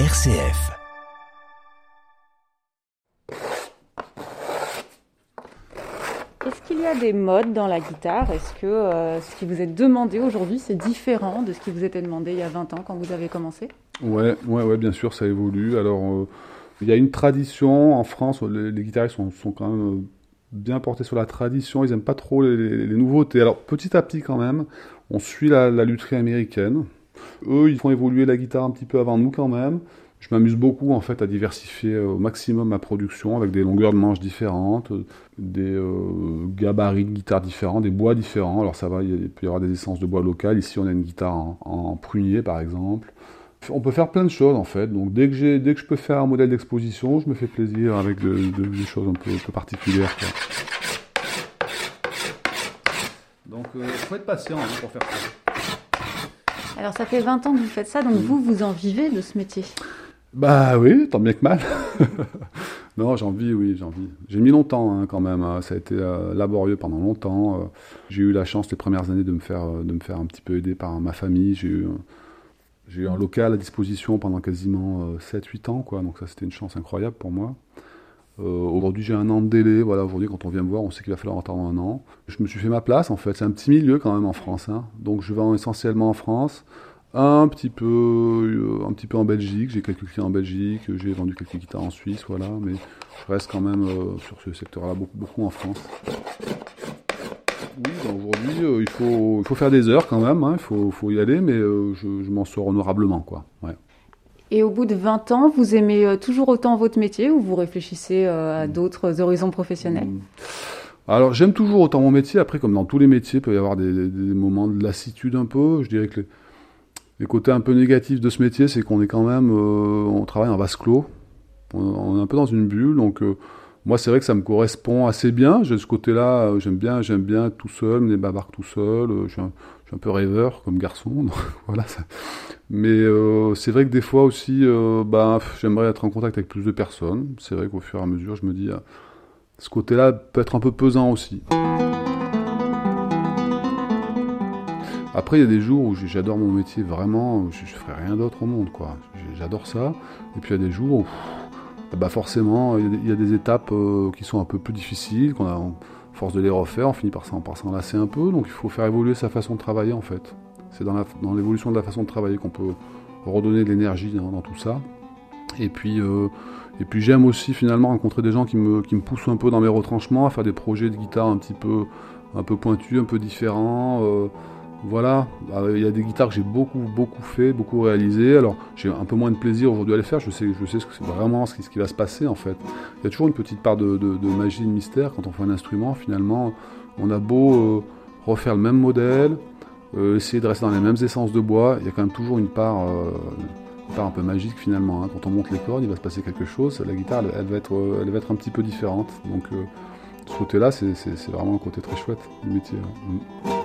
RCF. Est-ce qu'il y a des modes dans la guitare? Est-ce que euh, ce qui vous est demandé aujourd'hui, c'est différent de ce qui vous était demandé il y a 20 ans quand vous avez commencé? Ouais, ouais, ouais, bien sûr, ça évolue. Alors, euh, il y a une tradition en France, les, les guitaristes sont, sont, quand même euh, bien portés sur la tradition, ils n'aiment pas trop les, les, les, nouveautés. Alors, petit à petit quand même, on suit la, la lutherie américaine. Eux, ils font évoluer la guitare un petit peu avant nous quand même. Je m'amuse beaucoup en fait à diversifier au maximum ma production avec des longueurs de manches différentes, des euh, gabarits de guitare différents, des bois différents. Alors ça va, il peut y avoir des essences de bois locales. Ici, on a une guitare en, prunier par exemple. On peut faire plein de choses en fait. Donc dès que, dès que je peux faire un modèle d'exposition, je me fais plaisir avec de, de, des choses un peu, particulières. Donc il euh, faut être patient hein, pour faire ça. Alors ça fait 20 ans que vous faites ça, donc vous, vous en vivez de ce métier bah oui, tant bien que mal. non, j'en vis, oui, j'en vis. J'ai mis longtemps hein, quand même. Hein. Ça a été euh, laborieux pendant longtemps. Euh, j'ai eu la chance les premières années de me faire, euh, de me faire un petit peu aider par ma famille. J'ai eu, j'ai eu un local à disposition pendant quasiment 7-8 ans, quoi. Donc ça, c'était une chance incroyable pour moi. Aujourd'hui, j'ai un an de délai. Voilà, aujourd'hui, quand on vient me voir, on sait qu'il va falloir attendre un an. Je me suis fait ma place, en fait. C'est un petit milieu quand même en France. Hein. Donc je vends essentiellement en France un petit peu euh, un petit peu en Belgique j'ai quelques clients en Belgique j'ai vendu quelques guitares en Suisse voilà mais je reste quand même euh, sur ce secteur là beaucoup, beaucoup en France oui aujourd'hui euh, il faut il faut faire des heures quand même hein, il faut, faut y aller mais euh, je, je m'en sors honorablement quoi ouais et au bout de 20 ans, vous aimez euh, toujours autant votre métier ou vous réfléchissez euh, à d'autres horizons professionnels? Mmh. Alors j'aime toujours autant mon métier. Après, comme dans tous les métiers, il peut y avoir des, des, des moments de lassitude un peu. Je dirais que les, les côtés un peu négatifs de ce métier, c'est qu'on est quand même, euh, on travaille en vase clos. On, on, est un peu dans une bulle, donc euh, moi c'est vrai que ça me correspond assez bien. J'ai ce côté-là, euh, j'aime bien, j'aime bien tout seul, mener bavards tout seul. je, suis un, je suis un peu rêveur comme garçon, voilà. Mais euh, c'est vrai que des fois aussi, euh, bah, j'aimerais être en contact avec plus de personnes. C'est vrai qu'au fur et à mesure, je me dis, ce côté-là peut être un peu pesant aussi. Après, il y a des jours où j'adore mon métier vraiment, je, je ferai rien d'autre au monde, quoi. J'adore ça. Et puis il y a des jours où, bah forcément, il y, a des étapes euh, qui sont un peu plus difficiles, qu'on a, force de les refaire, on finit par s'en par lasser un peu. Donc il faut faire évoluer sa façon de travailler, en fait. C'est dans l'évolution de la façon de travailler qu'on peut redonner de l'énergie dans, tout ça. Et puis, euh, puis j'aime aussi finalement rencontrer des gens qui me, qui me poussent un peu dans mes retranchements, à faire des projets de guitare un petit peu, un peu pointus, un peu différents. Euh, voilà, il y a des guitares que j'ai beaucoup, beaucoup fait, beaucoup réalisé. Alors, j'ai un peu moins de plaisir aujourd'hui à les faire. Je sais, je sais ce vraiment ce qui, va se passer en fait. Il y a toujours une petite part de, de, de, magie, de mystère quand on fait un instrument. Finalement, on a beau euh, refaire le même modèle, euh, essayer de rester dans les mêmes essences de bois, il y a quand même toujours une part, euh, une part un peu magique finalement. Hein. Quand on monte les cordes, il va se passer quelque chose. La guitare, elle, elle va être, elle va être un petit peu différente. Donc, ce côté-là, c'est vraiment un côté très chouette du métier. Hein.